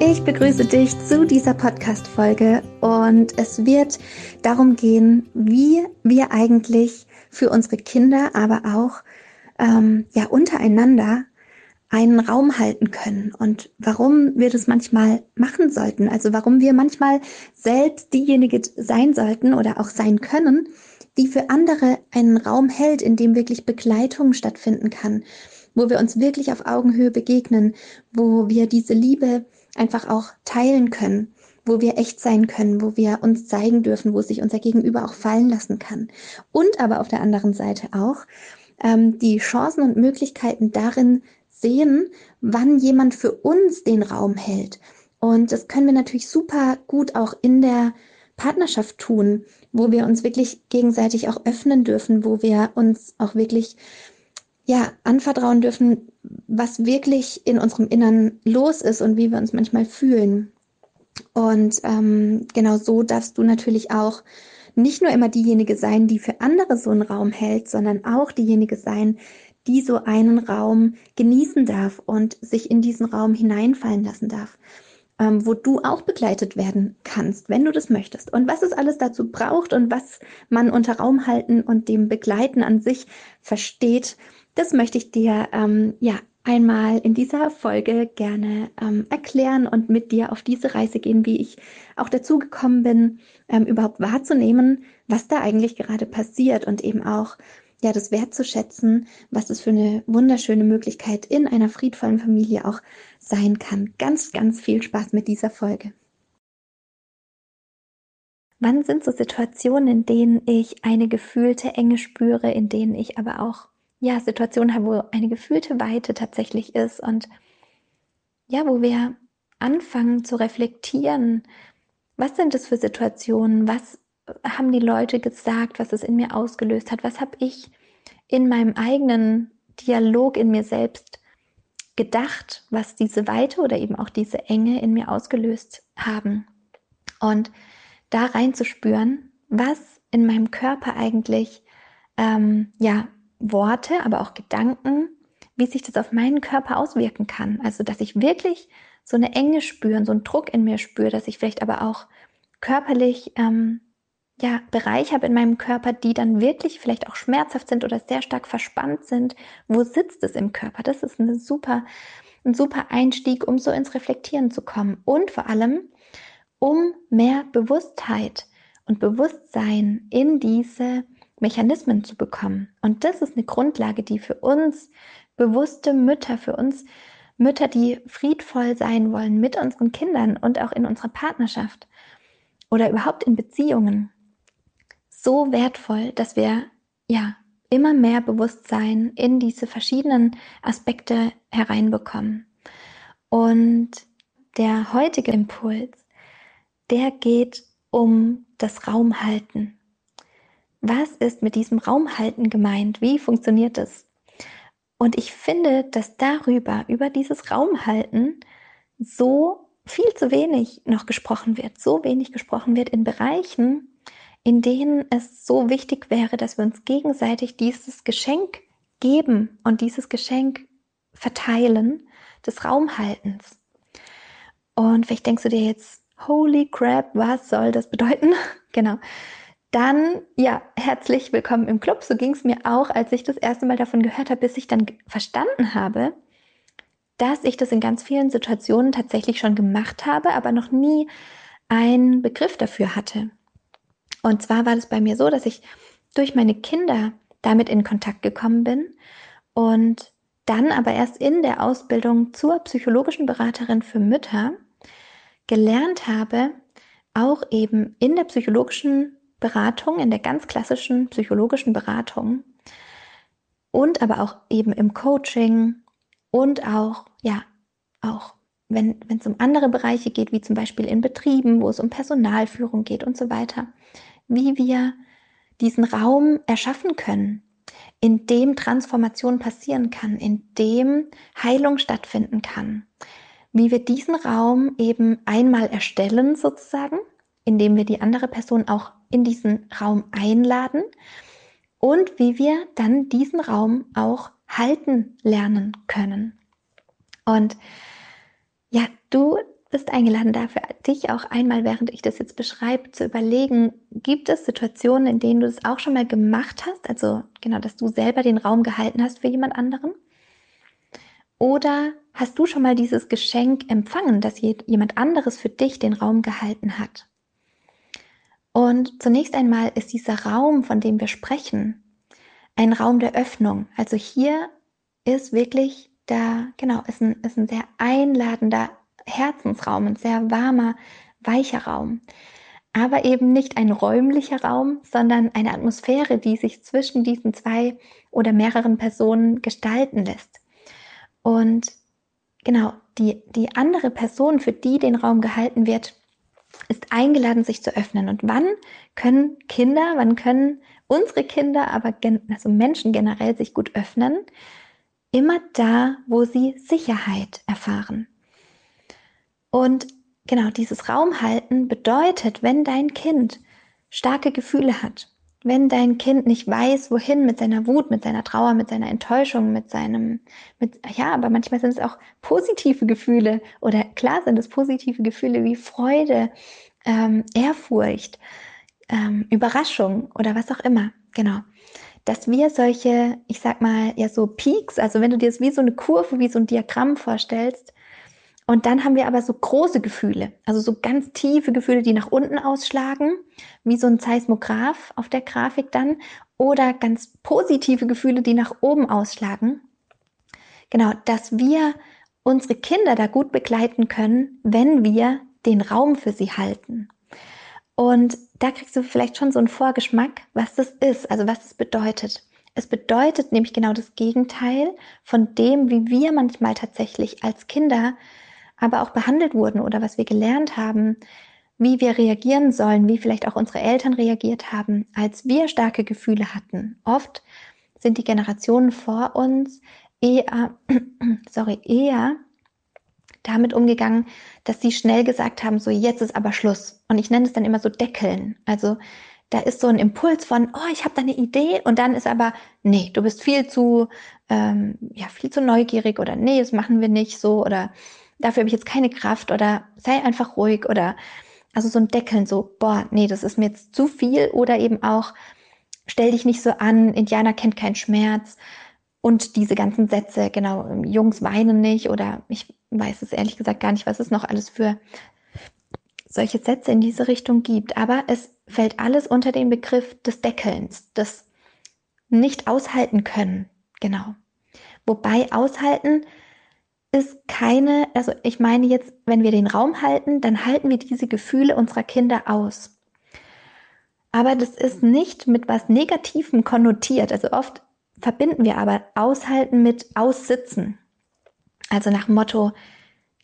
Ich begrüße dich zu dieser Podcast-Folge und es wird darum gehen, wie wir eigentlich für unsere Kinder, aber auch ähm, ja untereinander einen Raum halten können und warum wir das manchmal machen sollten. Also warum wir manchmal selbst diejenige sein sollten oder auch sein können, die für andere einen Raum hält, in dem wirklich Begleitung stattfinden kann, wo wir uns wirklich auf Augenhöhe begegnen, wo wir diese Liebe einfach auch teilen können, wo wir echt sein können, wo wir uns zeigen dürfen, wo sich unser Gegenüber auch fallen lassen kann. Und aber auf der anderen Seite auch ähm, die Chancen und Möglichkeiten darin sehen, wann jemand für uns den Raum hält. Und das können wir natürlich super gut auch in der Partnerschaft tun, wo wir uns wirklich gegenseitig auch öffnen dürfen, wo wir uns auch wirklich ja, anvertrauen dürfen, was wirklich in unserem Innern los ist und wie wir uns manchmal fühlen. Und ähm, genau so darfst du natürlich auch nicht nur immer diejenige sein, die für andere so einen Raum hält, sondern auch diejenige sein, die so einen Raum genießen darf und sich in diesen Raum hineinfallen lassen darf, ähm, wo du auch begleitet werden kannst, wenn du das möchtest. Und was es alles dazu braucht und was man unter Raum halten und dem Begleiten an sich versteht, das möchte ich dir ähm, ja einmal in dieser Folge gerne ähm, erklären und mit dir auf diese Reise gehen, wie ich auch dazu gekommen bin, ähm, überhaupt wahrzunehmen, was da eigentlich gerade passiert und eben auch ja das wertzuschätzen, was es für eine wunderschöne Möglichkeit in einer friedvollen Familie auch sein kann. Ganz, ganz viel Spaß mit dieser Folge. Wann sind so Situationen, in denen ich eine gefühlte Enge spüre, in denen ich aber auch ja, Situationen haben, wo eine gefühlte Weite tatsächlich ist und ja, wo wir anfangen zu reflektieren, was sind es für Situationen, was haben die Leute gesagt, was es in mir ausgelöst hat, was habe ich in meinem eigenen Dialog in mir selbst gedacht, was diese Weite oder eben auch diese Enge in mir ausgelöst haben. Und da reinzuspüren, was in meinem Körper eigentlich ähm, ja Worte, aber auch Gedanken, wie sich das auf meinen Körper auswirken kann. Also, dass ich wirklich so eine Enge spüre, so einen Druck in mir spüre, dass ich vielleicht aber auch körperlich ähm, ja, Bereiche habe in meinem Körper, die dann wirklich vielleicht auch schmerzhaft sind oder sehr stark verspannt sind. Wo sitzt es im Körper? Das ist eine super, ein super Einstieg, um so ins Reflektieren zu kommen. Und vor allem, um mehr Bewusstheit und Bewusstsein in diese Mechanismen zu bekommen. Und das ist eine Grundlage, die für uns bewusste Mütter, für uns Mütter, die friedvoll sein wollen mit unseren Kindern und auch in unserer Partnerschaft oder überhaupt in Beziehungen, so wertvoll, dass wir ja immer mehr Bewusstsein in diese verschiedenen Aspekte hereinbekommen. Und der heutige Impuls, der geht um das Raumhalten. Was ist mit diesem Raumhalten gemeint? Wie funktioniert es? Und ich finde, dass darüber, über dieses Raumhalten, so viel zu wenig noch gesprochen wird, so wenig gesprochen wird in Bereichen, in denen es so wichtig wäre, dass wir uns gegenseitig dieses Geschenk geben und dieses Geschenk verteilen des Raumhaltens. Und vielleicht denkst du dir jetzt, holy crap, was soll das bedeuten? genau. Dann, ja, herzlich willkommen im Club. So ging es mir auch, als ich das erste Mal davon gehört habe, bis ich dann verstanden habe, dass ich das in ganz vielen Situationen tatsächlich schon gemacht habe, aber noch nie einen Begriff dafür hatte. Und zwar war das bei mir so, dass ich durch meine Kinder damit in Kontakt gekommen bin und dann aber erst in der Ausbildung zur psychologischen Beraterin für Mütter gelernt habe, auch eben in der psychologischen Beratung, in der ganz klassischen psychologischen Beratung und aber auch eben im Coaching und auch, ja, auch wenn es um andere Bereiche geht, wie zum Beispiel in Betrieben, wo es um Personalführung geht und so weiter, wie wir diesen Raum erschaffen können, in dem Transformation passieren kann, in dem Heilung stattfinden kann. Wie wir diesen Raum eben einmal erstellen sozusagen, indem wir die andere Person auch in diesen Raum einladen und wie wir dann diesen Raum auch halten lernen können. Und ja, du bist eingeladen dafür, dich auch einmal, während ich das jetzt beschreibe, zu überlegen, gibt es Situationen, in denen du es auch schon mal gemacht hast? Also genau, dass du selber den Raum gehalten hast für jemand anderen? Oder hast du schon mal dieses Geschenk empfangen, dass jemand anderes für dich den Raum gehalten hat? Und zunächst einmal ist dieser Raum, von dem wir sprechen, ein Raum der Öffnung. Also hier ist wirklich da, genau, ist ein, ist ein sehr einladender Herzensraum, ein sehr warmer, weicher Raum. Aber eben nicht ein räumlicher Raum, sondern eine Atmosphäre, die sich zwischen diesen zwei oder mehreren Personen gestalten lässt. Und genau, die, die andere Person, für die den Raum gehalten wird, ist eingeladen, sich zu öffnen. Und wann können Kinder, wann können unsere Kinder, aber also Menschen generell sich gut öffnen? Immer da, wo sie Sicherheit erfahren. Und genau dieses Raumhalten bedeutet, wenn dein Kind starke Gefühle hat, wenn dein Kind nicht weiß, wohin mit seiner Wut, mit seiner Trauer, mit seiner Enttäuschung, mit seinem, mit, ja, aber manchmal sind es auch positive Gefühle oder klar sind es positive Gefühle wie Freude, ähm, Ehrfurcht, ähm, Überraschung oder was auch immer. Genau. Dass wir solche, ich sag mal, ja, so Peaks, also wenn du dir das wie so eine Kurve, wie so ein Diagramm vorstellst, und dann haben wir aber so große Gefühle, also so ganz tiefe Gefühle, die nach unten ausschlagen, wie so ein Seismograph auf der Grafik dann, oder ganz positive Gefühle, die nach oben ausschlagen. Genau, dass wir unsere Kinder da gut begleiten können, wenn wir den Raum für sie halten. Und da kriegst du vielleicht schon so einen Vorgeschmack, was das ist, also was es bedeutet. Es bedeutet nämlich genau das Gegenteil von dem, wie wir manchmal tatsächlich als Kinder aber auch behandelt wurden oder was wir gelernt haben, wie wir reagieren sollen, wie vielleicht auch unsere Eltern reagiert haben, als wir starke Gefühle hatten. Oft sind die Generationen vor uns eher, sorry, eher damit umgegangen, dass sie schnell gesagt haben, so jetzt ist aber Schluss. Und ich nenne es dann immer so Deckeln. Also da ist so ein Impuls von, oh, ich habe da eine Idee und dann ist aber, nee, du bist viel zu, ähm, ja, viel zu neugierig oder nee, das machen wir nicht so oder dafür habe ich jetzt keine Kraft oder sei einfach ruhig oder also so ein Deckeln, so, boah, nee, das ist mir jetzt zu viel. Oder eben auch, stell dich nicht so an, Indianer kennt keinen Schmerz. Und diese ganzen Sätze, genau, Jungs weinen nicht oder ich weiß es ehrlich gesagt gar nicht, was es noch alles für solche Sätze in diese Richtung gibt, aber es fällt alles unter den Begriff des Deckelns, des nicht aushalten können, genau. Wobei aushalten ist keine, also ich meine jetzt, wenn wir den Raum halten, dann halten wir diese Gefühle unserer Kinder aus. Aber das ist nicht mit was Negativem konnotiert. Also oft verbinden wir aber aushalten mit aussitzen. Also nach dem Motto,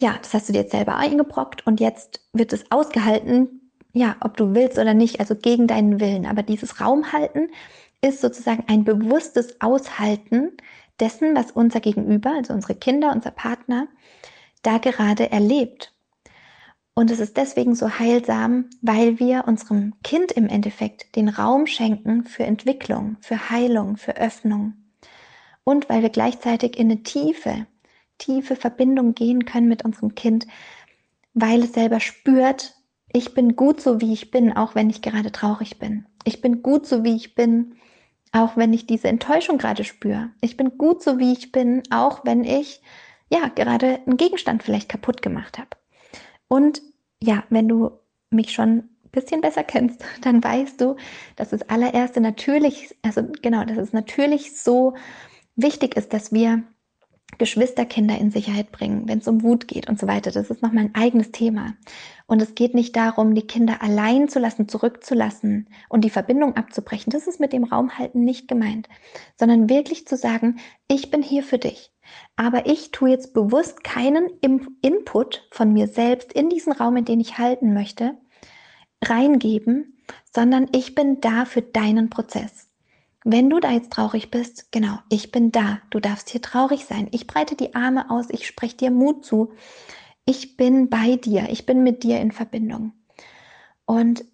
ja, das hast du dir jetzt selber eingebrockt und jetzt wird es ausgehalten, ja, ob du willst oder nicht, also gegen deinen Willen. Aber dieses Raumhalten ist sozusagen ein bewusstes Aushalten dessen, was unser Gegenüber, also unsere Kinder, unser Partner, da gerade erlebt. Und es ist deswegen so heilsam, weil wir unserem Kind im Endeffekt den Raum schenken für Entwicklung, für Heilung, für Öffnung. Und weil wir gleichzeitig in eine tiefe, tiefe Verbindung gehen können mit unserem Kind, weil es selber spürt, ich bin gut so, wie ich bin, auch wenn ich gerade traurig bin. Ich bin gut so, wie ich bin, auch wenn ich diese Enttäuschung gerade spüre. Ich bin gut so, wie ich bin, auch wenn ich ja gerade einen Gegenstand vielleicht kaputt gemacht habe. Und ja, wenn du mich schon ein bisschen besser kennst, dann weißt du, dass das allererste natürlich, also genau, dass es natürlich so wichtig ist, dass wir Geschwisterkinder in Sicherheit bringen, wenn es um Wut geht und so weiter. Das ist nochmal ein eigenes Thema. Und es geht nicht darum, die Kinder allein zu lassen, zurückzulassen und die Verbindung abzubrechen. Das ist mit dem Raumhalten nicht gemeint, sondern wirklich zu sagen, ich bin hier für dich. Aber ich tue jetzt bewusst keinen Input von mir selbst in diesen Raum, in den ich halten möchte, reingeben, sondern ich bin da für deinen Prozess. Wenn du da jetzt traurig bist, genau, ich bin da. Du darfst hier traurig sein. Ich breite die Arme aus, ich spreche dir Mut zu. Ich bin bei dir, ich bin mit dir in Verbindung. Und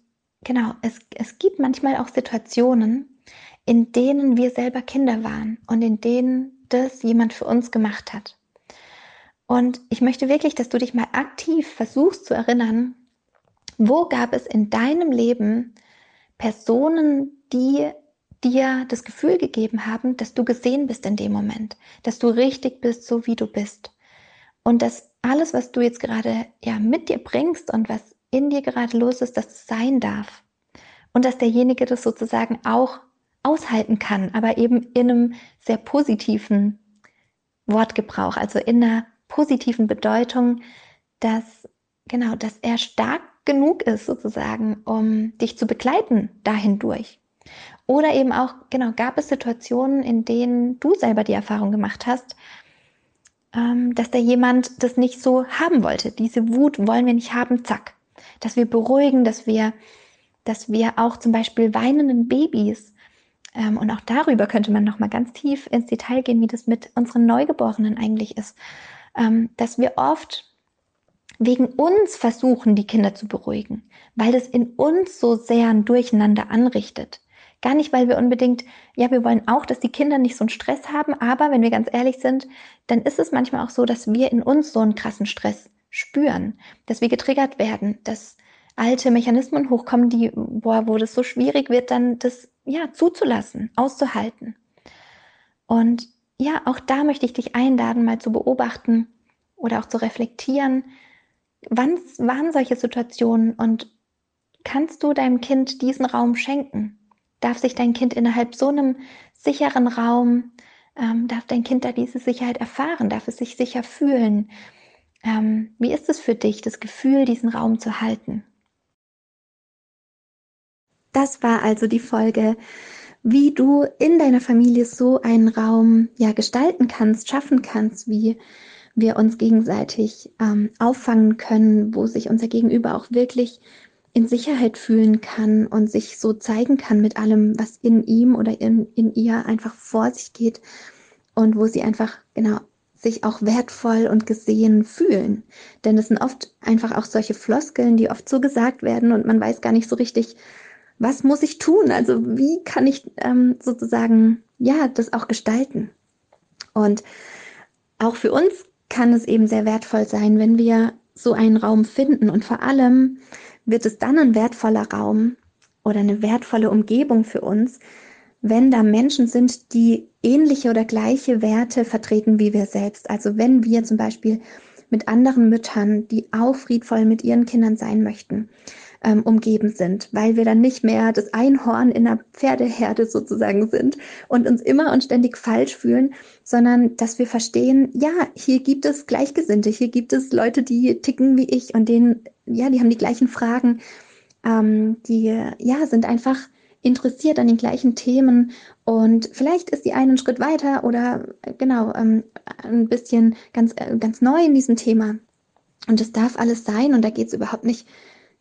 genau, es, es gibt manchmal auch Situationen, in denen wir selber Kinder waren und in denen das jemand für uns gemacht hat. Und ich möchte wirklich, dass du dich mal aktiv versuchst zu erinnern, wo gab es in deinem Leben Personen, die dir das Gefühl gegeben haben, dass du gesehen bist in dem Moment, dass du richtig bist, so wie du bist. Und dass alles, was du jetzt gerade ja mit dir bringst und was in dir gerade los ist, dass es sein darf. Und dass derjenige das sozusagen auch aushalten kann, aber eben in einem sehr positiven Wortgebrauch, also in einer positiven Bedeutung, dass genau, dass er stark genug ist sozusagen, um dich zu begleiten dahin durch. Oder eben auch, genau, gab es Situationen, in denen du selber die Erfahrung gemacht hast, ähm, dass da jemand das nicht so haben wollte. Diese Wut wollen wir nicht haben, zack. Dass wir beruhigen, dass wir, dass wir auch zum Beispiel weinenden Babys, ähm, und auch darüber könnte man nochmal ganz tief ins Detail gehen, wie das mit unseren Neugeborenen eigentlich ist, ähm, dass wir oft wegen uns versuchen, die Kinder zu beruhigen, weil das in uns so sehr ein Durcheinander anrichtet. Gar nicht, weil wir unbedingt, ja, wir wollen auch, dass die Kinder nicht so einen Stress haben, aber wenn wir ganz ehrlich sind, dann ist es manchmal auch so, dass wir in uns so einen krassen Stress spüren, dass wir getriggert werden, dass alte Mechanismen hochkommen, die, boah, wo das so schwierig wird, dann das, ja, zuzulassen, auszuhalten. Und ja, auch da möchte ich dich einladen, mal zu beobachten oder auch zu reflektieren, wann waren solche Situationen und kannst du deinem Kind diesen Raum schenken? Darf sich dein Kind innerhalb so einem sicheren Raum, ähm, darf dein Kind da diese Sicherheit erfahren, darf es sich sicher fühlen. Ähm, wie ist es für dich, das Gefühl, diesen Raum zu halten? Das war also die Folge, wie du in deiner Familie so einen Raum ja gestalten kannst, schaffen kannst, wie wir uns gegenseitig ähm, auffangen können, wo sich unser Gegenüber auch wirklich in Sicherheit fühlen kann und sich so zeigen kann mit allem, was in ihm oder in, in ihr einfach vor sich geht und wo sie einfach, genau, sich auch wertvoll und gesehen fühlen. Denn es sind oft einfach auch solche Floskeln, die oft so gesagt werden und man weiß gar nicht so richtig, was muss ich tun? Also wie kann ich ähm, sozusagen, ja, das auch gestalten? Und auch für uns kann es eben sehr wertvoll sein, wenn wir so einen Raum finden und vor allem, wird es dann ein wertvoller Raum oder eine wertvolle Umgebung für uns, wenn da Menschen sind, die ähnliche oder gleiche Werte vertreten wie wir selbst. Also wenn wir zum Beispiel mit anderen Müttern, die auch friedvoll mit ihren Kindern sein möchten, ähm, umgeben sind, weil wir dann nicht mehr das Einhorn in der Pferdeherde sozusagen sind und uns immer und ständig falsch fühlen, sondern dass wir verstehen, ja, hier gibt es Gleichgesinnte, hier gibt es Leute, die ticken wie ich und denen, ja, die haben die gleichen Fragen, ähm, die, ja, sind einfach interessiert an den gleichen Themen und vielleicht ist die einen Schritt weiter oder genau ähm, ein bisschen ganz äh, ganz neu in diesem Thema. Und es darf alles sein und da geht es überhaupt nicht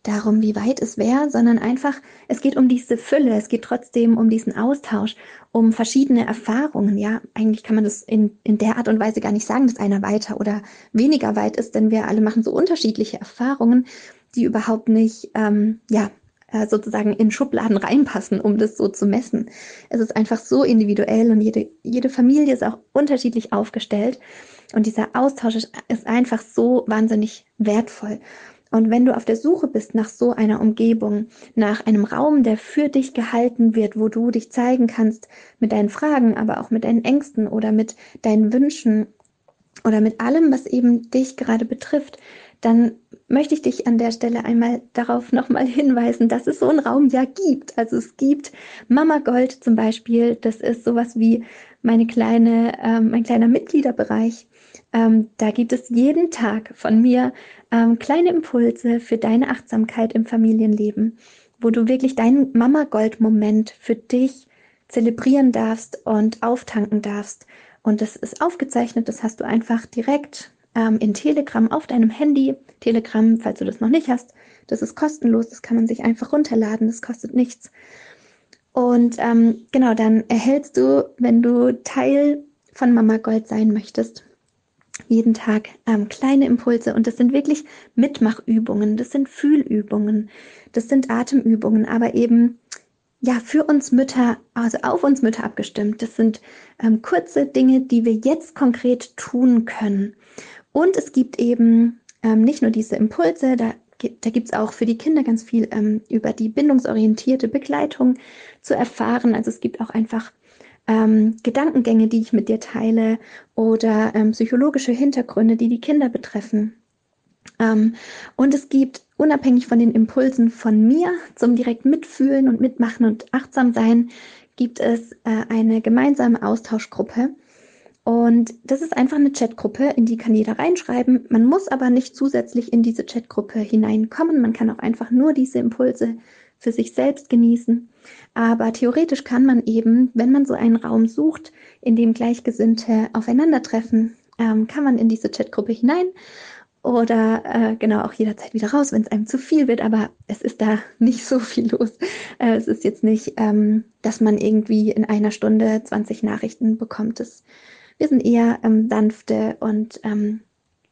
darum, wie weit es wäre, sondern einfach, es geht um diese Fülle, es geht trotzdem um diesen Austausch, um verschiedene Erfahrungen. Ja, eigentlich kann man das in, in der Art und Weise gar nicht sagen, dass einer weiter oder weniger weit ist, denn wir alle machen so unterschiedliche Erfahrungen, die überhaupt nicht, ähm, ja, äh, sozusagen in Schubladen reinpassen, um das so zu messen. Es ist einfach so individuell und jede, jede Familie ist auch unterschiedlich aufgestellt. Und dieser Austausch ist einfach so wahnsinnig wertvoll. Und wenn du auf der Suche bist nach so einer Umgebung, nach einem Raum, der für dich gehalten wird, wo du dich zeigen kannst mit deinen Fragen, aber auch mit deinen Ängsten oder mit deinen Wünschen oder mit allem, was eben dich gerade betrifft, dann möchte ich dich an der Stelle einmal darauf nochmal hinweisen, dass es so einen Raum ja gibt. Also es gibt Mama Gold zum Beispiel, das ist sowas wie meine kleine, ähm, mein kleiner Mitgliederbereich. Ähm, da gibt es jeden Tag von mir ähm, kleine Impulse für deine Achtsamkeit im Familienleben, wo du wirklich deinen Mama Gold Moment für dich zelebrieren darfst und auftanken darfst. Und das ist aufgezeichnet, das hast du einfach direkt ähm, in Telegram auf deinem Handy. Telegram, falls du das noch nicht hast, das ist kostenlos, das kann man sich einfach runterladen, das kostet nichts. Und ähm, genau, dann erhältst du, wenn du Teil von Mama Gold sein möchtest, jeden Tag ähm, kleine Impulse und das sind wirklich Mitmachübungen, das sind Fühlübungen, das sind Atemübungen, aber eben ja für uns Mütter, also auf uns Mütter abgestimmt. Das sind ähm, kurze Dinge, die wir jetzt konkret tun können. Und es gibt eben ähm, nicht nur diese Impulse, da, da gibt es auch für die Kinder ganz viel ähm, über die bindungsorientierte Begleitung zu erfahren. Also es gibt auch einfach ähm, Gedankengänge, die ich mit dir teile oder ähm, psychologische Hintergründe, die die Kinder betreffen. Ähm, und es gibt unabhängig von den Impulsen von mir zum direkt mitfühlen und mitmachen und achtsam sein, gibt es äh, eine gemeinsame Austauschgruppe, und das ist einfach eine Chatgruppe, in die kann jeder reinschreiben. Man muss aber nicht zusätzlich in diese Chatgruppe hineinkommen. Man kann auch einfach nur diese Impulse für sich selbst genießen. Aber theoretisch kann man eben, wenn man so einen Raum sucht, in dem Gleichgesinnte aufeinandertreffen, ähm, kann man in diese Chatgruppe hinein oder äh, genau auch jederzeit wieder raus, wenn es einem zu viel wird. Aber es ist da nicht so viel los. Äh, es ist jetzt nicht, ähm, dass man irgendwie in einer Stunde 20 Nachrichten bekommt. Das wir sind eher ähm, sanfte und ähm,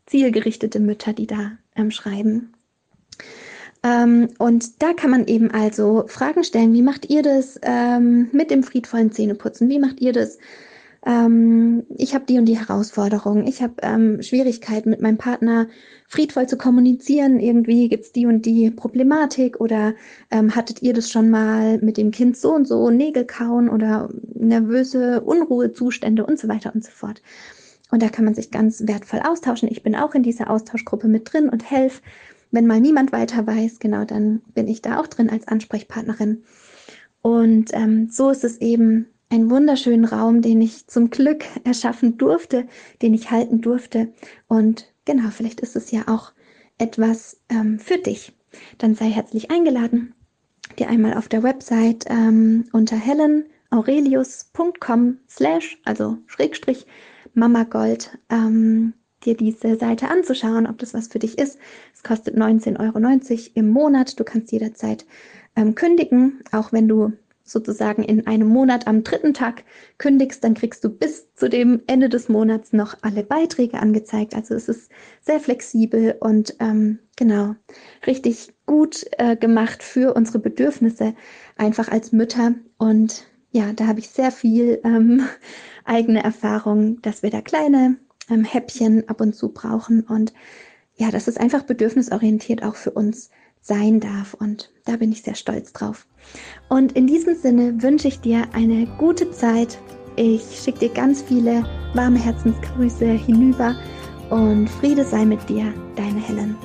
zielgerichtete Mütter, die da ähm, schreiben. Ähm, und da kann man eben also Fragen stellen, wie macht ihr das ähm, mit dem friedvollen Zähneputzen? Wie macht ihr das ähm, ich habe die und die Herausforderung, ich habe ähm, Schwierigkeiten mit meinem Partner friedvoll zu kommunizieren, irgendwie gibt's die und die Problematik oder ähm, hattet ihr das schon mal mit dem Kind so und so, Nägel kauen oder nervöse Unruhezustände und so weiter und so fort. Und da kann man sich ganz wertvoll austauschen. Ich bin auch in dieser Austauschgruppe mit drin und helfe. Wenn mal niemand weiter weiß, genau, dann bin ich da auch drin als Ansprechpartnerin. Und ähm, so ist es eben einen wunderschönen Raum, den ich zum Glück erschaffen durfte, den ich halten durfte. Und genau, vielleicht ist es ja auch etwas ähm, für dich. Dann sei herzlich eingeladen, dir einmal auf der Website ähm, unter helenaurelius.com slash, also Schrägstrich Mama Gold, ähm, dir diese Seite anzuschauen, ob das was für dich ist. Es kostet 19,90 Euro im Monat. Du kannst jederzeit ähm, kündigen, auch wenn du sozusagen in einem Monat am dritten Tag kündigst, dann kriegst du bis zu dem Ende des Monats noch alle Beiträge angezeigt. Also es ist sehr flexibel und ähm, genau richtig gut äh, gemacht für unsere Bedürfnisse, einfach als Mütter. Und ja, da habe ich sehr viel ähm, eigene Erfahrung, dass wir da kleine ähm, Häppchen ab und zu brauchen. Und ja, das ist einfach bedürfnisorientiert auch für uns sein darf. Und da bin ich sehr stolz drauf. Und in diesem Sinne wünsche ich dir eine gute Zeit. Ich schicke dir ganz viele warme Herzensgrüße hinüber und Friede sei mit dir, deine Helen.